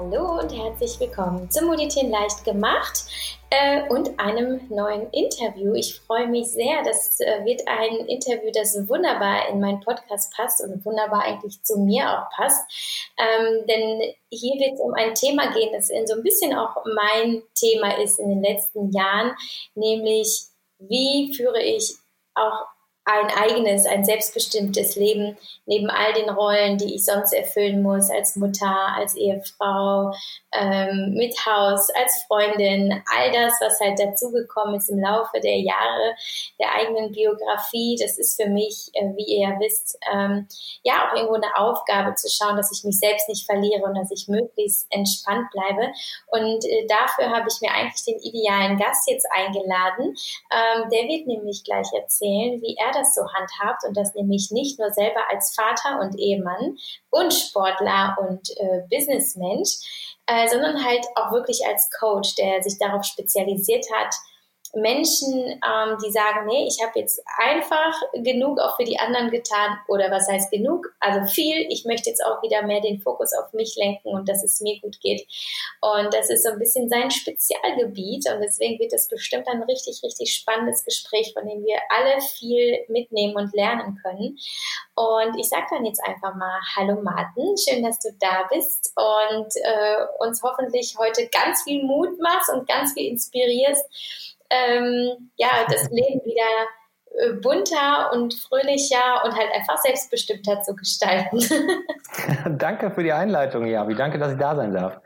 Hallo und herzlich willkommen zum Meditieren leicht gemacht äh, und einem neuen Interview. Ich freue mich sehr. Das äh, wird ein Interview, das wunderbar in meinen Podcast passt und wunderbar eigentlich zu mir auch passt. Ähm, denn hier wird es um ein Thema gehen, das in so ein bisschen auch mein Thema ist in den letzten Jahren, nämlich wie führe ich auch ein eigenes, ein selbstbestimmtes Leben neben all den Rollen, die ich sonst erfüllen muss als Mutter, als Ehefrau, ähm, mit Haus, als Freundin, all das, was halt dazugekommen ist im Laufe der Jahre der eigenen Biografie, das ist für mich, äh, wie ihr ja wisst, ähm, ja auch irgendwo eine Aufgabe zu schauen, dass ich mich selbst nicht verliere und dass ich möglichst entspannt bleibe. Und äh, dafür habe ich mir eigentlich den idealen Gast jetzt eingeladen. Ähm, der wird nämlich gleich erzählen, wie er das so handhabt und das nämlich nicht nur selber als Vater und Ehemann und Sportler und äh, Businessmensch, äh, sondern halt auch wirklich als Coach, der sich darauf spezialisiert hat, Menschen, ähm, die sagen, nee, ich habe jetzt einfach genug auch für die anderen getan oder was heißt genug? Also viel. Ich möchte jetzt auch wieder mehr den Fokus auf mich lenken und dass es mir gut geht. Und das ist so ein bisschen sein Spezialgebiet und deswegen wird es bestimmt ein richtig, richtig spannendes Gespräch, von dem wir alle viel mitnehmen und lernen können. Und ich sage dann jetzt einfach mal Hallo Martin, schön, dass du da bist und äh, uns hoffentlich heute ganz viel Mut machst und ganz viel inspirierst ähm, ja, das Leben wieder äh, bunter und fröhlicher und halt einfach selbstbestimmter zu gestalten. Danke für die Einleitung, Javi. Danke, dass ich da sein darf.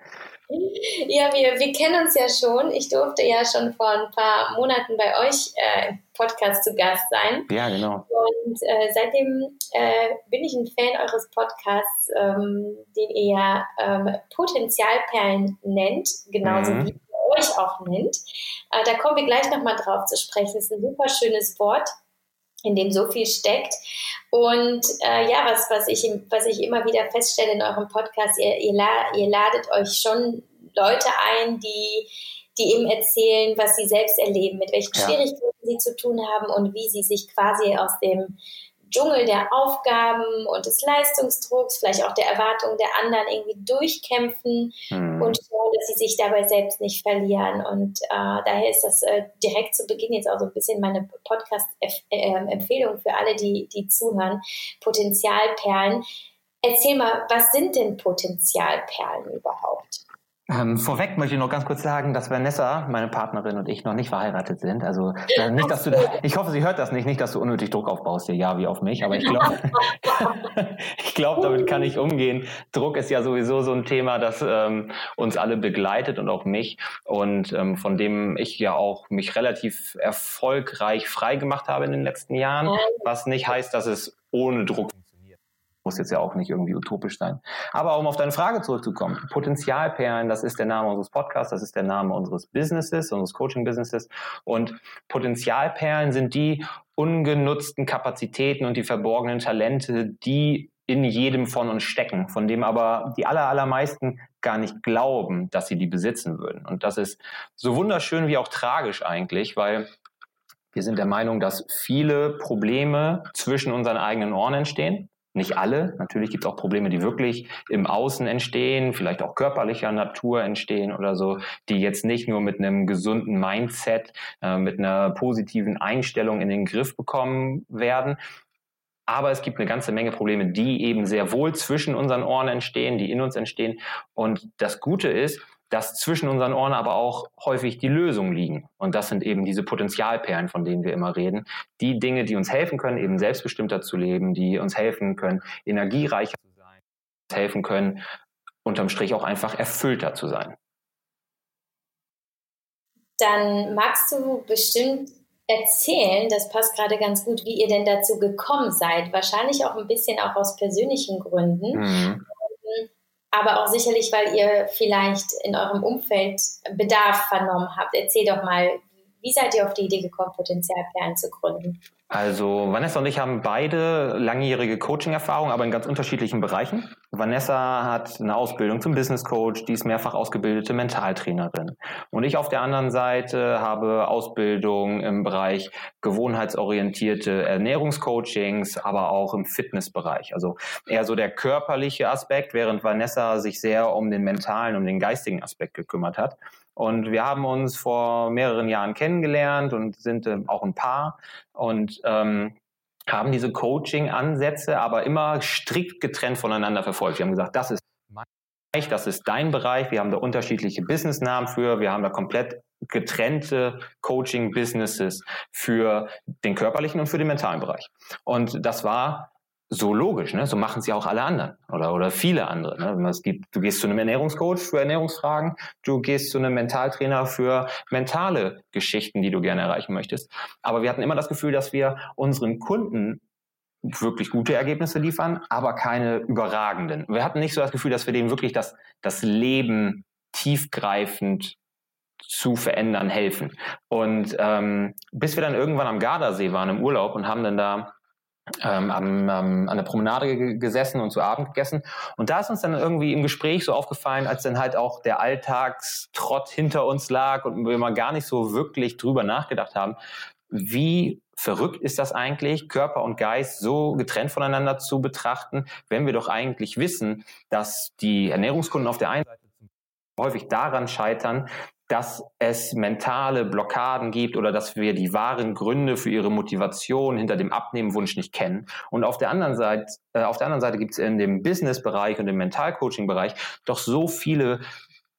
Ja, wir, wir kennen uns ja schon. Ich durfte ja schon vor ein paar Monaten bei euch äh, im Podcast zu Gast sein. Ja, genau. Und äh, seitdem äh, bin ich ein Fan eures Podcasts, ähm, den ihr ja ähm, Potenzialperlen nennt, genauso mhm. wie euch auch nennt. Äh, da kommen wir gleich nochmal drauf zu sprechen. Das ist ein super schönes Wort in dem so viel steckt. Und äh, ja, was, was, ich, was ich immer wieder feststelle in eurem Podcast, ihr, ihr, ihr ladet euch schon Leute ein, die, die eben erzählen, was sie selbst erleben, mit welchen ja. Schwierigkeiten sie zu tun haben und wie sie sich quasi aus dem Dschungel der Aufgaben und des Leistungsdrucks, vielleicht auch der Erwartungen der anderen irgendwie durchkämpfen mhm. und schauen, dass sie sich dabei selbst nicht verlieren. Und äh, daher ist das äh, direkt zu Beginn jetzt auch so ein bisschen meine Podcast-Empfehlung für alle, die, die zuhören. Potenzialperlen. Erzähl mal, was sind denn Potenzialperlen überhaupt? Ähm, vorweg möchte ich noch ganz kurz sagen, dass Vanessa, meine Partnerin und ich noch nicht verheiratet sind. Also äh, nicht, dass du da, ich hoffe, sie hört das nicht, nicht, dass du unnötig Druck aufbaust, dir ja wie auf mich, aber ich glaube, ich glaube, damit kann ich umgehen. Druck ist ja sowieso so ein Thema, das ähm, uns alle begleitet und auch mich. Und ähm, von dem ich ja auch mich relativ erfolgreich frei gemacht habe in den letzten Jahren, was nicht heißt, dass es ohne Druck muss jetzt ja auch nicht irgendwie utopisch sein. Aber um auf deine Frage zurückzukommen, Potenzialperlen, das ist der Name unseres Podcasts, das ist der Name unseres Businesses, unseres Coaching-Businesses. Und Potenzialperlen sind die ungenutzten Kapazitäten und die verborgenen Talente, die in jedem von uns stecken, von dem aber die aller, allermeisten gar nicht glauben, dass sie die besitzen würden. Und das ist so wunderschön wie auch tragisch eigentlich, weil wir sind der Meinung, dass viele Probleme zwischen unseren eigenen Ohren entstehen nicht alle. Natürlich gibt es auch Probleme, die wirklich im Außen entstehen, vielleicht auch körperlicher Natur entstehen oder so, die jetzt nicht nur mit einem gesunden Mindset, äh, mit einer positiven Einstellung in den Griff bekommen werden. Aber es gibt eine ganze Menge Probleme, die eben sehr wohl zwischen unseren Ohren entstehen, die in uns entstehen. Und das Gute ist, dass zwischen unseren Ohren aber auch häufig die Lösungen liegen. Und das sind eben diese Potenzialperlen, von denen wir immer reden. Die Dinge, die uns helfen können, eben selbstbestimmter zu leben, die uns helfen können, energiereicher zu sein, uns helfen können, unterm Strich auch einfach erfüllter zu sein. Dann magst du bestimmt erzählen, das passt gerade ganz gut, wie ihr denn dazu gekommen seid. Wahrscheinlich auch ein bisschen auch aus persönlichen Gründen. Mhm aber auch sicherlich, weil ihr vielleicht in eurem Umfeld Bedarf vernommen habt. Erzähl doch mal, wie seid ihr auf die Idee gekommen, Potenzialperlen zu gründen? Also Vanessa und ich haben beide langjährige Coaching-Erfahrung, aber in ganz unterschiedlichen Bereichen. Vanessa hat eine Ausbildung zum Business Coach, die ist mehrfach ausgebildete Mentaltrainerin. Und ich auf der anderen Seite habe Ausbildung im Bereich gewohnheitsorientierte Ernährungscoachings, aber auch im Fitnessbereich. Also eher so der körperliche Aspekt, während Vanessa sich sehr um den mentalen, um den geistigen Aspekt gekümmert hat. Und wir haben uns vor mehreren Jahren kennengelernt und sind äh, auch ein Paar und ähm, haben diese Coaching-Ansätze aber immer strikt getrennt voneinander verfolgt. Wir haben gesagt, das ist mein Bereich, das ist dein Bereich. Wir haben da unterschiedliche Businessnamen für. Wir haben da komplett getrennte Coaching-Businesses für den körperlichen und für den mentalen Bereich. Und das war so logisch, ne? So machen ja auch alle anderen oder, oder viele andere. Ne? Es gibt, du gehst zu einem Ernährungscoach für Ernährungsfragen, du gehst zu einem Mentaltrainer für mentale Geschichten, die du gerne erreichen möchtest. Aber wir hatten immer das Gefühl, dass wir unseren Kunden wirklich gute Ergebnisse liefern, aber keine überragenden. Wir hatten nicht so das Gefühl, dass wir denen wirklich das, das Leben tiefgreifend zu verändern helfen. Und ähm, bis wir dann irgendwann am Gardasee waren im Urlaub und haben dann da ähm, ähm, an der Promenade gesessen und zu Abend gegessen. Und da ist uns dann irgendwie im Gespräch so aufgefallen, als dann halt auch der Alltagstrott hinter uns lag und wir mal gar nicht so wirklich drüber nachgedacht haben, wie verrückt ist das eigentlich, Körper und Geist so getrennt voneinander zu betrachten, wenn wir doch eigentlich wissen, dass die Ernährungskunden auf der einen Seite häufig daran scheitern, dass es mentale Blockaden gibt oder dass wir die wahren Gründe für ihre Motivation hinter dem Abnehmenwunsch nicht kennen. Und auf der anderen Seite, äh, auf der anderen Seite gibt es in dem Business-Bereich und im Mentalcoaching-Bereich doch so viele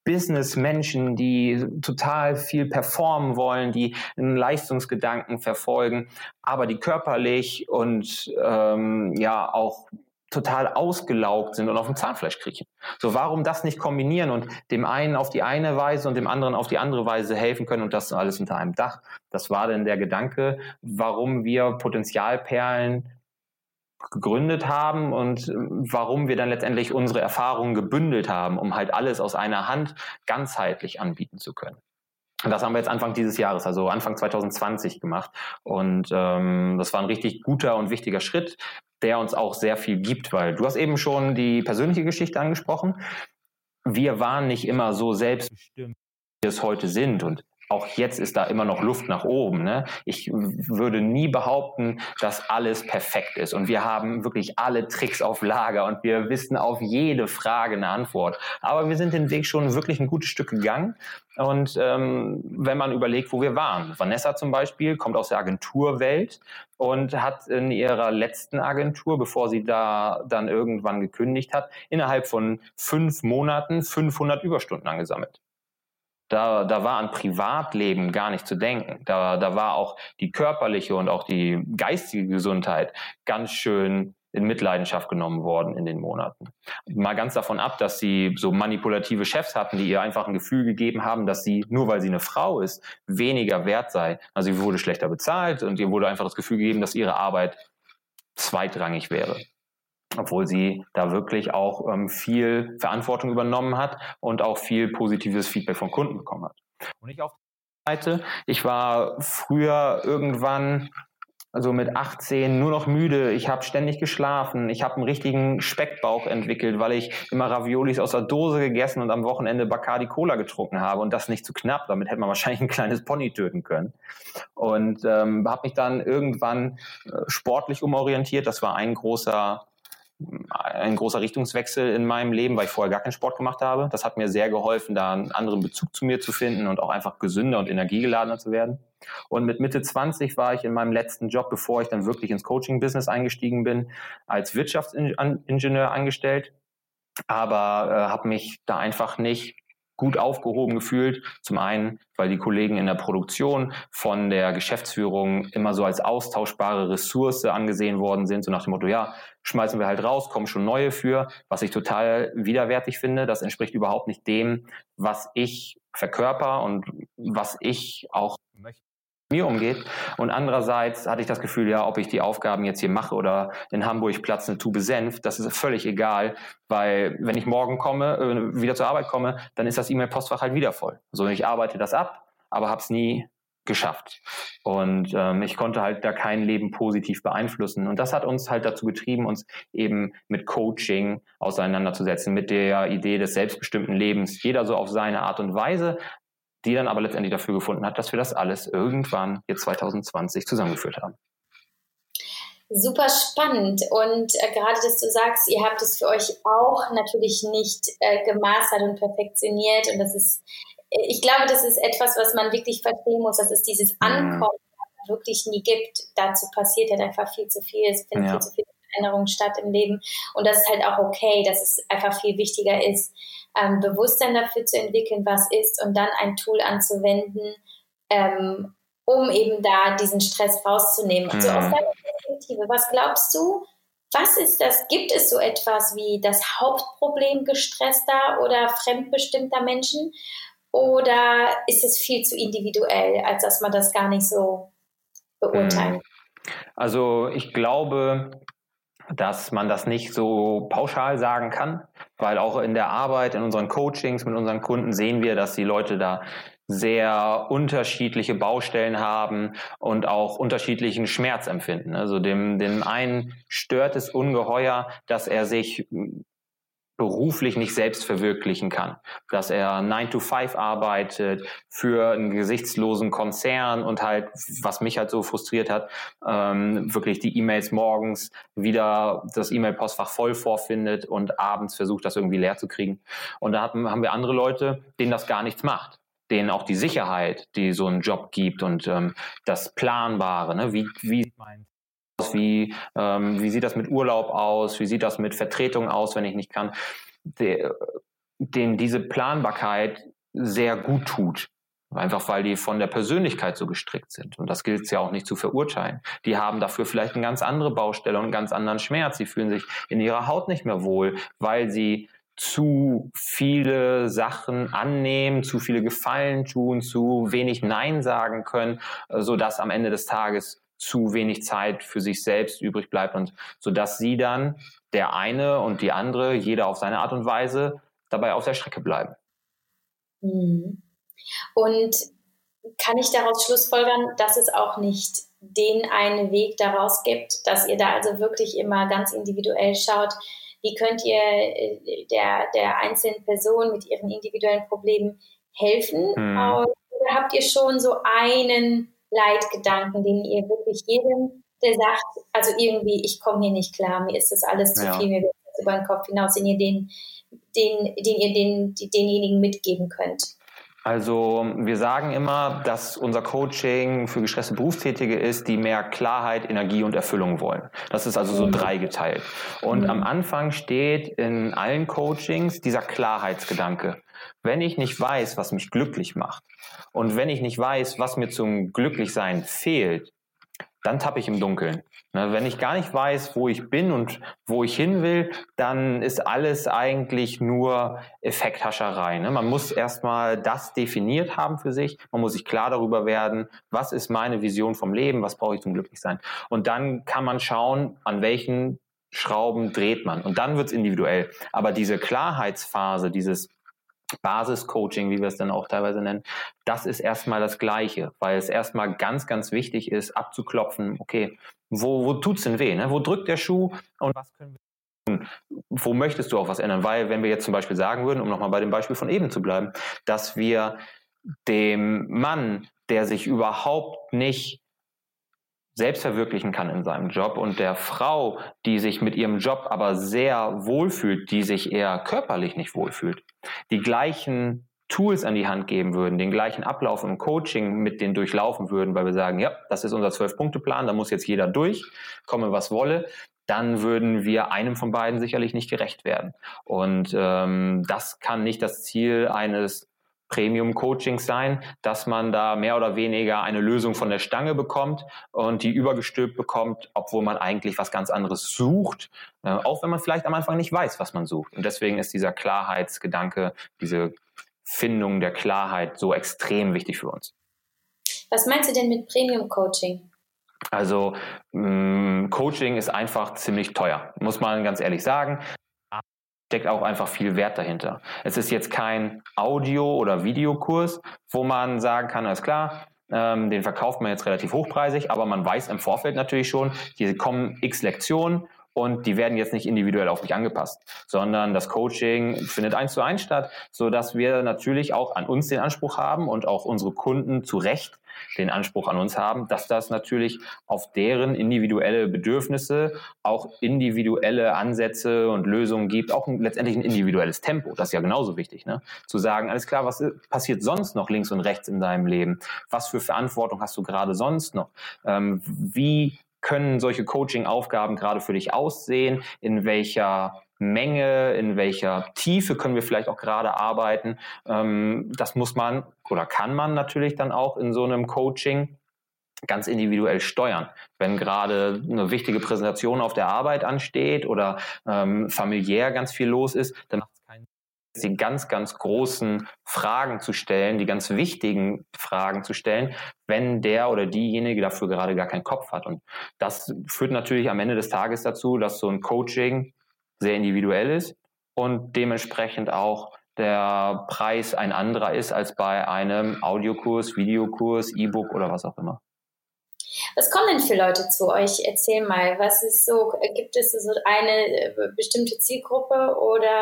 Business-Menschen, die total viel performen wollen, die einen Leistungsgedanken verfolgen, aber die körperlich und ähm, ja auch total ausgelaugt sind und auf dem Zahnfleisch kriechen. So, warum das nicht kombinieren und dem einen auf die eine Weise und dem anderen auf die andere Weise helfen können und das alles unter einem Dach? Das war denn der Gedanke, warum wir Potenzialperlen gegründet haben und warum wir dann letztendlich unsere Erfahrungen gebündelt haben, um halt alles aus einer Hand ganzheitlich anbieten zu können. Das haben wir jetzt Anfang dieses Jahres, also Anfang 2020 gemacht. Und ähm, das war ein richtig guter und wichtiger Schritt der uns auch sehr viel gibt, weil du hast eben schon die persönliche Geschichte angesprochen. Wir waren nicht immer so selbstbestimmt, wie wir es heute sind. Und auch jetzt ist da immer noch Luft nach oben. Ne? Ich würde nie behaupten, dass alles perfekt ist. Und wir haben wirklich alle Tricks auf Lager und wir wissen auf jede Frage eine Antwort. Aber wir sind den Weg schon wirklich ein gutes Stück gegangen. Und ähm, wenn man überlegt, wo wir waren. Vanessa zum Beispiel kommt aus der Agenturwelt und hat in ihrer letzten Agentur, bevor sie da dann irgendwann gekündigt hat, innerhalb von fünf Monaten 500 Überstunden angesammelt. Da, da war an Privatleben gar nicht zu denken. Da, da war auch die körperliche und auch die geistige Gesundheit ganz schön in Mitleidenschaft genommen worden in den Monaten. Mal ganz davon ab, dass sie so manipulative Chefs hatten, die ihr einfach ein Gefühl gegeben haben, dass sie, nur weil sie eine Frau ist, weniger wert sei. Also sie wurde schlechter bezahlt und ihr wurde einfach das Gefühl gegeben, dass ihre Arbeit zweitrangig wäre obwohl sie da wirklich auch ähm, viel Verantwortung übernommen hat und auch viel positives Feedback von Kunden bekommen hat. Und ich auf der Seite, ich war früher irgendwann also mit 18 nur noch müde, ich habe ständig geschlafen, ich habe einen richtigen Speckbauch entwickelt, weil ich immer Raviolis aus der Dose gegessen und am Wochenende Bacardi Cola getrunken habe. Und das nicht zu knapp, damit hätte man wahrscheinlich ein kleines Pony töten können. Und ähm, habe mich dann irgendwann äh, sportlich umorientiert, das war ein großer ein großer Richtungswechsel in meinem Leben, weil ich vorher gar keinen Sport gemacht habe. Das hat mir sehr geholfen, da einen anderen Bezug zu mir zu finden und auch einfach gesünder und energiegeladener zu werden. Und mit Mitte 20 war ich in meinem letzten Job, bevor ich dann wirklich ins Coaching-Business eingestiegen bin, als Wirtschaftsingenieur angestellt, aber äh, habe mich da einfach nicht gut aufgehoben gefühlt. Zum einen, weil die Kollegen in der Produktion von der Geschäftsführung immer so als austauschbare Ressource angesehen worden sind, so nach dem Motto, ja, schmeißen wir halt raus, kommen schon neue für, was ich total widerwärtig finde. Das entspricht überhaupt nicht dem, was ich verkörper und was ich auch möchte mir umgeht. Und andererseits hatte ich das Gefühl, ja, ob ich die Aufgaben jetzt hier mache oder in Hamburg Platz eine Tube Senf, das ist völlig egal, weil wenn ich morgen komme, äh, wieder zur Arbeit komme, dann ist das E-Mail-Postfach halt wieder voll. So, ich arbeite das ab, aber habe es nie geschafft. Und ähm, ich konnte halt da kein Leben positiv beeinflussen. Und das hat uns halt dazu getrieben, uns eben mit Coaching auseinanderzusetzen, mit der Idee des selbstbestimmten Lebens. Jeder so auf seine Art und Weise, die dann aber letztendlich dafür gefunden hat, dass wir das alles irgendwann jetzt 2020 zusammengeführt haben. Super spannend und äh, gerade, dass du sagst, ihr habt es für euch auch natürlich nicht äh, gemastert und perfektioniert und das ist ich glaube, das ist etwas, was man wirklich verstehen muss, dass es dieses mhm. Ankommen mhm. wirklich nie gibt. Dazu passiert halt einfach viel zu viel. Es finden ja. viel zu viele Veränderungen statt im Leben. Und das ist halt auch okay, dass es einfach viel wichtiger ist, ähm, Bewusstsein dafür zu entwickeln, was ist und dann ein Tool anzuwenden, ähm, um eben da diesen Stress rauszunehmen. Also mhm. aus deiner Perspektive, was glaubst du, was ist das? Gibt es so etwas wie das Hauptproblem gestresster oder fremdbestimmter Menschen? Oder ist es viel zu individuell, als dass man das gar nicht so beurteilen hm. Also ich glaube, dass man das nicht so pauschal sagen kann, weil auch in der Arbeit, in unseren Coachings mit unseren Kunden sehen wir, dass die Leute da sehr unterschiedliche Baustellen haben und auch unterschiedlichen Schmerz empfinden. Also dem, dem einen stört es ungeheuer, dass er sich beruflich nicht selbst verwirklichen kann. Dass er 9 to 5 arbeitet für einen gesichtslosen Konzern und halt, was mich halt so frustriert hat, ähm, wirklich die E-Mails morgens wieder das E-Mail-Postfach voll vorfindet und abends versucht, das irgendwie leer zu kriegen. Und da haben, haben wir andere Leute, denen das gar nichts macht denen auch die Sicherheit, die so ein Job gibt und ähm, das Planbare, ne? wie, wie mein wie, ähm, wie sieht das mit Urlaub aus? Wie sieht das mit Vertretung aus, wenn ich nicht kann? Der, den diese Planbarkeit sehr gut tut. Einfach weil die von der Persönlichkeit so gestrickt sind. Und das gilt es ja auch nicht zu verurteilen. Die haben dafür vielleicht eine ganz andere Baustelle und einen ganz anderen Schmerz. Sie fühlen sich in ihrer Haut nicht mehr wohl, weil sie zu viele Sachen annehmen, zu viele Gefallen tun, zu wenig Nein sagen können, sodass am Ende des Tages zu wenig Zeit für sich selbst übrig bleibt und so dass sie dann der eine und die andere, jeder auf seine Art und Weise, dabei auf der Strecke bleiben. Mhm. Und kann ich daraus schlussfolgern, dass es auch nicht den einen Weg daraus gibt, dass ihr da also wirklich immer ganz individuell schaut, wie könnt ihr äh, der, der einzelnen Person mit ihren individuellen Problemen helfen? Mhm. Oder habt ihr schon so einen Leitgedanken, den ihr wirklich jedem, der sagt, also irgendwie, ich komme hier nicht klar, mir ist das alles zu ja. viel, mir wird das über den Kopf hinaus, den ihr den, den, den ihr den, denjenigen mitgeben könnt? Also wir sagen immer, dass unser Coaching für gestresste Berufstätige ist, die mehr Klarheit, Energie und Erfüllung wollen. Das ist also so mhm. dreigeteilt. Und mhm. am Anfang steht in allen Coachings dieser Klarheitsgedanke. Wenn ich nicht weiß, was mich glücklich macht und wenn ich nicht weiß, was mir zum Glücklichsein fehlt, dann tappe ich im Dunkeln. Ne, wenn ich gar nicht weiß, wo ich bin und wo ich hin will, dann ist alles eigentlich nur Effekthascherei. Ne? Man muss erstmal das definiert haben für sich. Man muss sich klar darüber werden, was ist meine Vision vom Leben, was brauche ich zum Glücklichsein. Und dann kann man schauen, an welchen Schrauben dreht man. Und dann wird es individuell. Aber diese Klarheitsphase, dieses Basiscoaching, wie wir es dann auch teilweise nennen, das ist erstmal das Gleiche, weil es erstmal ganz, ganz wichtig ist, abzuklopfen, okay, wo, wo tut's denn weh? Ne? Wo drückt der Schuh und was können wir tun? Wo möchtest du auch was ändern? Weil, wenn wir jetzt zum Beispiel sagen würden, um nochmal bei dem Beispiel von eben zu bleiben, dass wir dem Mann, der sich überhaupt nicht selbst verwirklichen kann in seinem Job und der Frau, die sich mit ihrem Job aber sehr wohlfühlt, die sich eher körperlich nicht wohlfühlt, die gleichen Tools an die Hand geben würden, den gleichen Ablauf im Coaching mit denen durchlaufen würden, weil wir sagen, ja, das ist unser Zwölf-Punkte-Plan, da muss jetzt jeder durch, komme was wolle, dann würden wir einem von beiden sicherlich nicht gerecht werden. Und ähm, das kann nicht das Ziel eines Premium-Coachings sein, dass man da mehr oder weniger eine Lösung von der Stange bekommt und die übergestülpt bekommt, obwohl man eigentlich was ganz anderes sucht, äh, auch wenn man vielleicht am Anfang nicht weiß, was man sucht. Und deswegen ist dieser Klarheitsgedanke, diese Findung der Klarheit so extrem wichtig für uns. Was meinst du denn mit Premium-Coaching? Also mh, mm, Coaching ist einfach ziemlich teuer, muss man ganz ehrlich sagen steckt auch einfach viel Wert dahinter. Es ist jetzt kein Audio- oder Videokurs, wo man sagen kann, alles klar, ähm, den verkauft man jetzt relativ hochpreisig, aber man weiß im Vorfeld natürlich schon, hier kommen x Lektionen und die werden jetzt nicht individuell auf mich angepasst, sondern das Coaching findet eins zu eins statt, so dass wir natürlich auch an uns den Anspruch haben und auch unsere Kunden zu Recht den Anspruch an uns haben, dass das natürlich auf deren individuelle Bedürfnisse auch individuelle Ansätze und Lösungen gibt, auch letztendlich ein individuelles Tempo. Das ist ja genauso wichtig, ne? Zu sagen, alles klar, was passiert sonst noch links und rechts in deinem Leben? Was für Verantwortung hast du gerade sonst noch? Ähm, wie können solche Coaching-Aufgaben gerade für dich aussehen? In welcher Menge, in welcher Tiefe können wir vielleicht auch gerade arbeiten? Ähm, das muss man oder kann man natürlich dann auch in so einem Coaching ganz individuell steuern. Wenn gerade eine wichtige Präsentation auf der Arbeit ansteht oder ähm, familiär ganz viel los ist, dann macht die ganz, ganz großen Fragen zu stellen, die ganz wichtigen Fragen zu stellen, wenn der oder diejenige dafür gerade gar keinen Kopf hat. Und das führt natürlich am Ende des Tages dazu, dass so ein Coaching sehr individuell ist und dementsprechend auch der Preis ein anderer ist als bei einem Audiokurs, Videokurs, E-Book oder was auch immer. Was kommen denn für Leute zu euch? Erzähl mal, was ist so, gibt es so eine bestimmte Zielgruppe oder?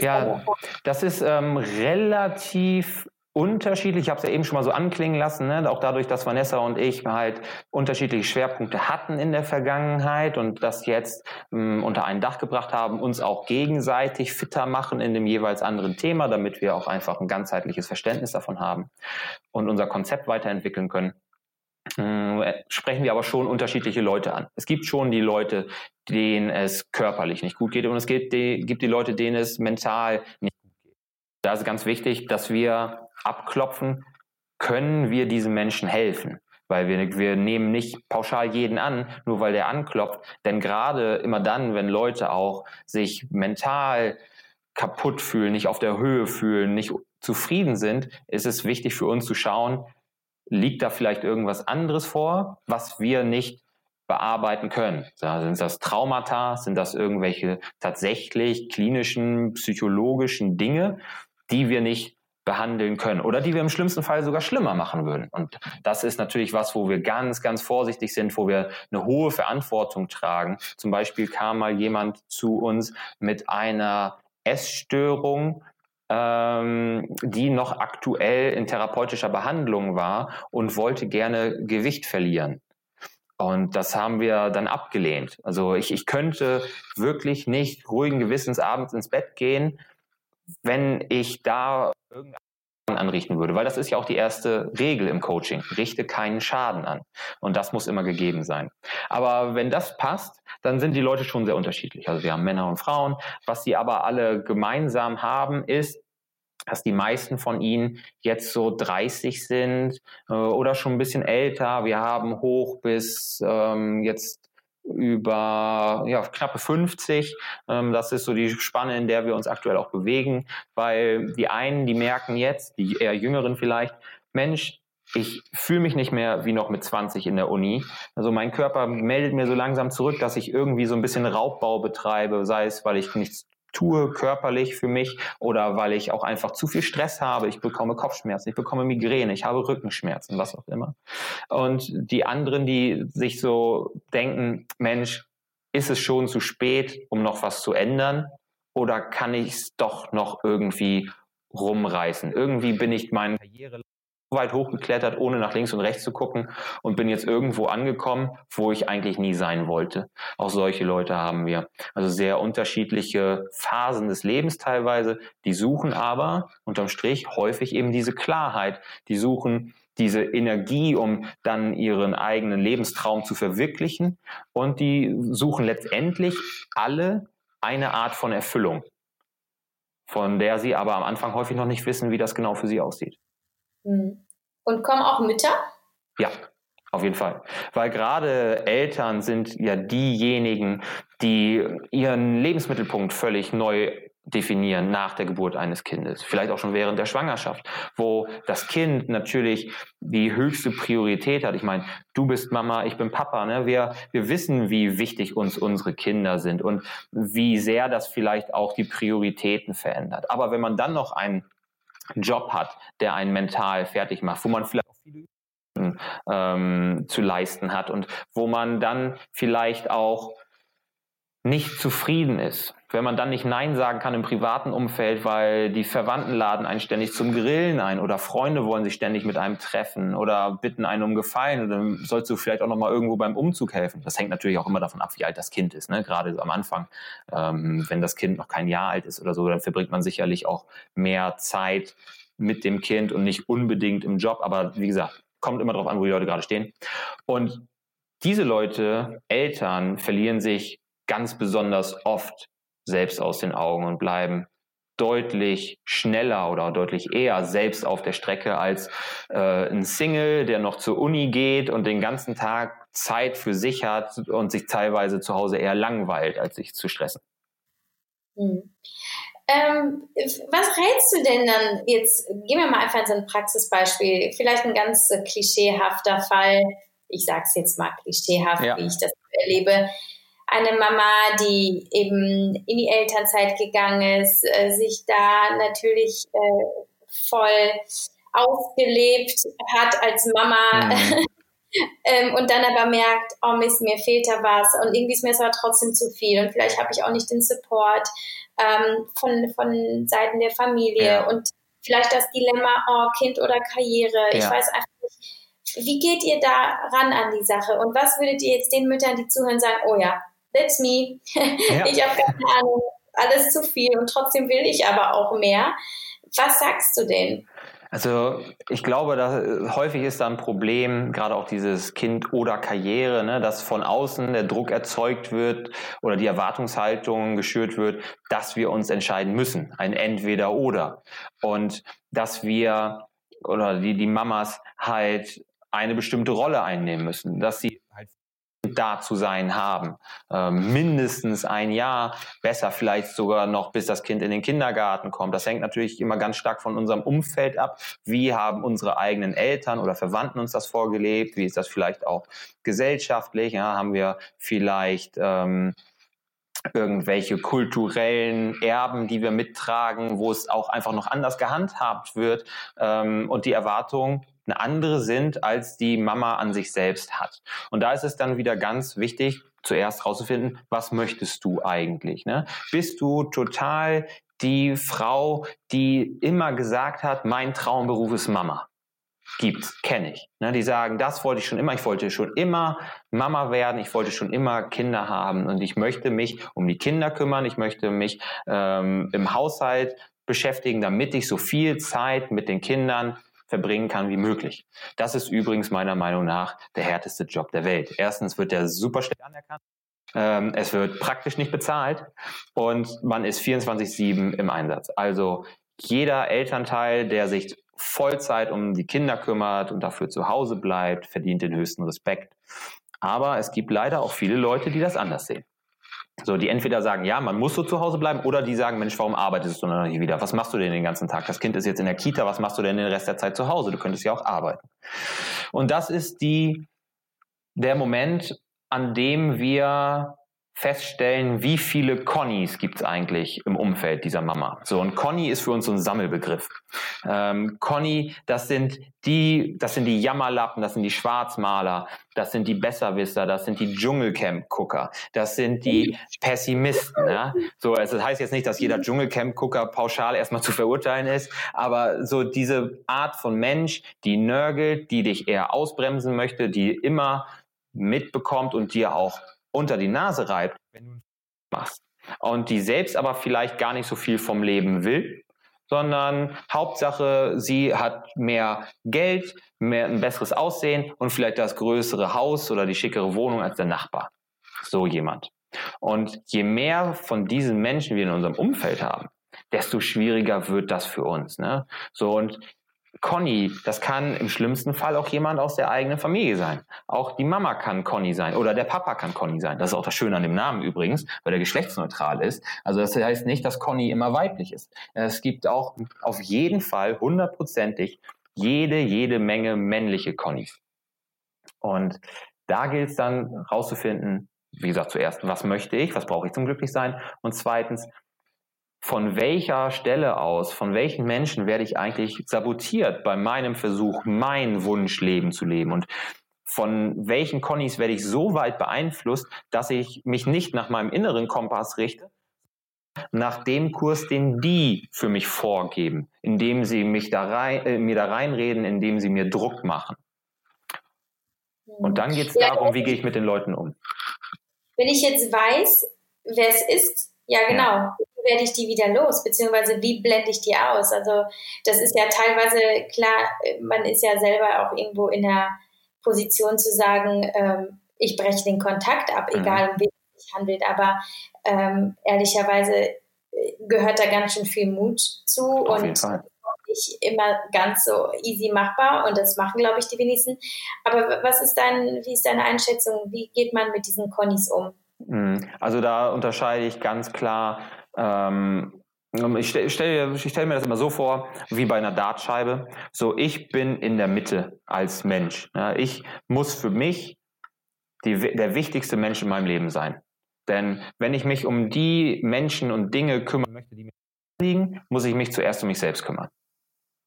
Ja, das ist ähm, relativ unterschiedlich. Ich habe es ja eben schon mal so anklingen lassen, ne? auch dadurch, dass Vanessa und ich halt unterschiedliche Schwerpunkte hatten in der Vergangenheit und das jetzt ähm, unter ein Dach gebracht haben, uns auch gegenseitig fitter machen in dem jeweils anderen Thema, damit wir auch einfach ein ganzheitliches Verständnis davon haben und unser Konzept weiterentwickeln können. Äh, sprechen wir aber schon unterschiedliche Leute an. Es gibt schon die Leute, denen es körperlich nicht gut geht und es gibt die, gibt die Leute, denen es mental nicht gut geht. Da ist ganz wichtig, dass wir abklopfen, können wir diesen Menschen helfen? Weil wir, wir nehmen nicht pauschal jeden an, nur weil der anklopft. Denn gerade immer dann, wenn Leute auch sich mental kaputt fühlen, nicht auf der Höhe fühlen, nicht zufrieden sind, ist es wichtig für uns zu schauen, liegt da vielleicht irgendwas anderes vor, was wir nicht bearbeiten können. Sind das Traumata? Sind das irgendwelche tatsächlich klinischen, psychologischen Dinge, die wir nicht behandeln können oder die wir im schlimmsten Fall sogar schlimmer machen würden. Und das ist natürlich was, wo wir ganz, ganz vorsichtig sind, wo wir eine hohe Verantwortung tragen. Zum Beispiel kam mal jemand zu uns mit einer Essstörung, ähm, die noch aktuell in therapeutischer Behandlung war und wollte gerne Gewicht verlieren. Und das haben wir dann abgelehnt. Also ich, ich könnte wirklich nicht ruhigen Gewissens abends ins Bett gehen, wenn ich da irgendeinen anrichten würde, weil das ist ja auch die erste Regel im Coaching. Richte keinen Schaden an. Und das muss immer gegeben sein. Aber wenn das passt, dann sind die Leute schon sehr unterschiedlich. Also wir haben Männer und Frauen. Was sie aber alle gemeinsam haben, ist, dass die meisten von ihnen jetzt so 30 sind äh, oder schon ein bisschen älter. Wir haben hoch bis ähm, jetzt über ja, knappe 50. Ähm, das ist so die Spanne, in der wir uns aktuell auch bewegen, weil die einen, die merken jetzt, die eher Jüngeren vielleicht, Mensch, ich fühle mich nicht mehr wie noch mit 20 in der Uni. Also mein Körper meldet mir so langsam zurück, dass ich irgendwie so ein bisschen Raubbau betreibe, sei es, weil ich nichts tue körperlich für mich oder weil ich auch einfach zu viel Stress habe. Ich bekomme Kopfschmerzen, ich bekomme Migräne, ich habe Rückenschmerzen, was auch immer. Und die anderen, die sich so denken, Mensch, ist es schon zu spät, um noch was zu ändern? Oder kann ich es doch noch irgendwie rumreißen? Irgendwie bin ich meine Karriere weit hochgeklettert, ohne nach links und rechts zu gucken und bin jetzt irgendwo angekommen, wo ich eigentlich nie sein wollte. Auch solche Leute haben wir. Also sehr unterschiedliche Phasen des Lebens teilweise. Die suchen aber unterm Strich häufig eben diese Klarheit. Die suchen diese Energie, um dann ihren eigenen Lebenstraum zu verwirklichen. Und die suchen letztendlich alle eine Art von Erfüllung, von der sie aber am Anfang häufig noch nicht wissen, wie das genau für sie aussieht. Hm. Und kommen auch Mütter? Ja, auf jeden Fall. Weil gerade Eltern sind ja diejenigen, die ihren Lebensmittelpunkt völlig neu definieren nach der Geburt eines Kindes, vielleicht auch schon während der Schwangerschaft, wo das Kind natürlich die höchste Priorität hat. Ich meine, du bist Mama, ich bin Papa, ne? Wir, wir wissen, wie wichtig uns unsere Kinder sind und wie sehr das vielleicht auch die Prioritäten verändert. Aber wenn man dann noch einen Job hat, der einen mental fertig macht, wo man vielleicht auch viel ähm, zu leisten hat und wo man dann vielleicht auch nicht zufrieden ist. Wenn man dann nicht Nein sagen kann im privaten Umfeld, weil die Verwandten laden einen ständig zum Grillen ein oder Freunde wollen sich ständig mit einem treffen oder bitten einen um Gefallen und dann sollst du vielleicht auch noch mal irgendwo beim Umzug helfen. Das hängt natürlich auch immer davon ab, wie alt das Kind ist. Ne? Gerade am Anfang, ähm, wenn das Kind noch kein Jahr alt ist oder so, dann verbringt man sicherlich auch mehr Zeit mit dem Kind und nicht unbedingt im Job. Aber wie gesagt, kommt immer darauf an, wo die Leute gerade stehen. Und diese Leute, Eltern, verlieren sich ganz besonders oft selbst aus den Augen und bleiben deutlich schneller oder deutlich eher selbst auf der Strecke als äh, ein Single, der noch zur Uni geht und den ganzen Tag Zeit für sich hat und sich teilweise zu Hause eher langweilt, als sich zu stressen. Hm. Ähm, was rätst du denn dann jetzt? Gehen wir mal einfach in so ein Praxisbeispiel. Vielleicht ein ganz äh, klischeehafter Fall. Ich sage es jetzt mal klischeehaft, ja. wie ich das erlebe eine Mama, die eben in die Elternzeit gegangen ist, äh, sich da natürlich äh, voll ausgelebt hat als Mama. Mhm. ähm, und dann aber merkt, oh Mist, mir fehlt da was und irgendwie ist mir es aber trotzdem zu viel und vielleicht habe ich auch nicht den Support ähm, von, von Seiten der Familie ja. und vielleicht das Dilemma, oh, Kind oder Karriere. Ja. Ich weiß einfach nicht, wie geht ihr da ran an die Sache und was würdet ihr jetzt den Müttern, die zuhören, sagen, oh ja, that's me. Ja. Ich habe keine Ahnung, alles zu viel und trotzdem will ich aber auch mehr. Was sagst du denn? Also ich glaube, dass häufig ist da ein Problem, gerade auch dieses Kind oder Karriere, ne, dass von außen der Druck erzeugt wird oder die Erwartungshaltung geschürt wird, dass wir uns entscheiden müssen, ein Entweder oder. Und dass wir oder die, die Mamas halt eine bestimmte Rolle einnehmen müssen, dass sie da zu sein haben. Ähm, mindestens ein Jahr, besser vielleicht sogar noch, bis das Kind in den Kindergarten kommt. Das hängt natürlich immer ganz stark von unserem Umfeld ab. Wie haben unsere eigenen Eltern oder Verwandten uns das vorgelebt? Wie ist das vielleicht auch gesellschaftlich? Ja, haben wir vielleicht ähm, irgendwelche kulturellen Erben, die wir mittragen, wo es auch einfach noch anders gehandhabt wird ähm, und die Erwartung eine andere sind, als die Mama an sich selbst hat. Und da ist es dann wieder ganz wichtig, zuerst herauszufinden, was möchtest du eigentlich? Ne? Bist du total die Frau, die immer gesagt hat, mein Traumberuf ist Mama? Gibt's, kenne ich. Ne? Die sagen, das wollte ich schon immer, ich wollte schon immer Mama werden, ich wollte schon immer Kinder haben und ich möchte mich um die Kinder kümmern, ich möchte mich ähm, im Haushalt beschäftigen, damit ich so viel Zeit mit den Kindern verbringen kann wie möglich. Das ist übrigens meiner Meinung nach der härteste Job der Welt. Erstens wird der super schlecht anerkannt. Ähm, es wird praktisch nicht bezahlt und man ist 24-7 im Einsatz. Also jeder Elternteil, der sich Vollzeit um die Kinder kümmert und dafür zu Hause bleibt, verdient den höchsten Respekt. Aber es gibt leider auch viele Leute, die das anders sehen. So, die entweder sagen, ja, man muss so zu Hause bleiben, oder die sagen, Mensch, warum arbeitest du noch nicht wieder? Was machst du denn den ganzen Tag? Das Kind ist jetzt in der Kita, was machst du denn den Rest der Zeit zu Hause? Du könntest ja auch arbeiten. Und das ist die, der Moment, an dem wir feststellen, wie viele Connys gibt es eigentlich im Umfeld dieser Mama. So, und Conny ist für uns so ein Sammelbegriff. Ähm, Conny, das sind die, das sind die Jammerlappen, das sind die Schwarzmaler, das sind die Besserwisser, das sind die Dschungelcamp-Gucker, das sind die Pessimisten. Ja? So, es das heißt jetzt nicht, dass jeder Dschungelcamp-Gucker pauschal erstmal zu verurteilen ist, aber so diese Art von Mensch, die nörgelt, die dich eher ausbremsen möchte, die immer mitbekommt und dir auch unter die Nase reibt, wenn du machst. Und die selbst aber vielleicht gar nicht so viel vom Leben will, sondern Hauptsache, sie hat mehr Geld, mehr ein besseres Aussehen und vielleicht das größere Haus oder die schickere Wohnung als der Nachbar. So jemand. Und je mehr von diesen Menschen wir in unserem Umfeld haben, desto schwieriger wird das für uns. Ne? So und Conny, das kann im schlimmsten Fall auch jemand aus der eigenen Familie sein. Auch die Mama kann Conny sein oder der Papa kann Conny sein. Das ist auch das Schöne an dem Namen übrigens, weil der geschlechtsneutral ist. Also das heißt nicht, dass Conny immer weiblich ist. Es gibt auch auf jeden Fall hundertprozentig jede, jede Menge männliche Connys. Und da gilt es dann rauszufinden, wie gesagt, zuerst, was möchte ich, was brauche ich zum Glücklichsein und zweitens, von welcher Stelle aus, von welchen Menschen werde ich eigentlich sabotiert bei meinem Versuch, mein Wunschleben zu leben? Und von welchen Connys werde ich so weit beeinflusst, dass ich mich nicht nach meinem inneren Kompass richte, nach dem Kurs, den die für mich vorgeben, indem sie mich da rein, äh, mir da reinreden, indem sie mir Druck machen. Und dann geht es ja, darum, wie gehe ich mit den Leuten um. Wenn ich jetzt weiß, wer es ist, ja genau, ja. Werde ich die wieder los, beziehungsweise wie blende ich die aus? Also das ist ja teilweise klar, man ist ja selber auch irgendwo in der Position zu sagen, ähm, ich breche den Kontakt ab, mhm. egal um wen es sich handelt, aber ähm, ehrlicherweise äh, gehört da ganz schön viel Mut zu Auf und nicht immer ganz so easy machbar und das machen, glaube ich, die wenigsten. Aber was ist dein, wie ist deine Einschätzung? Wie geht man mit diesen Connies um? Mhm. Also da unterscheide ich ganz klar. Ähm, ich stelle stell, stell mir das immer so vor, wie bei einer Dartscheibe. So, ich bin in der Mitte als Mensch. Ja, ich muss für mich die, der wichtigste Mensch in meinem Leben sein. Denn wenn ich mich um die Menschen und Dinge kümmern möchte, die mir liegen, muss ich mich zuerst um mich selbst kümmern.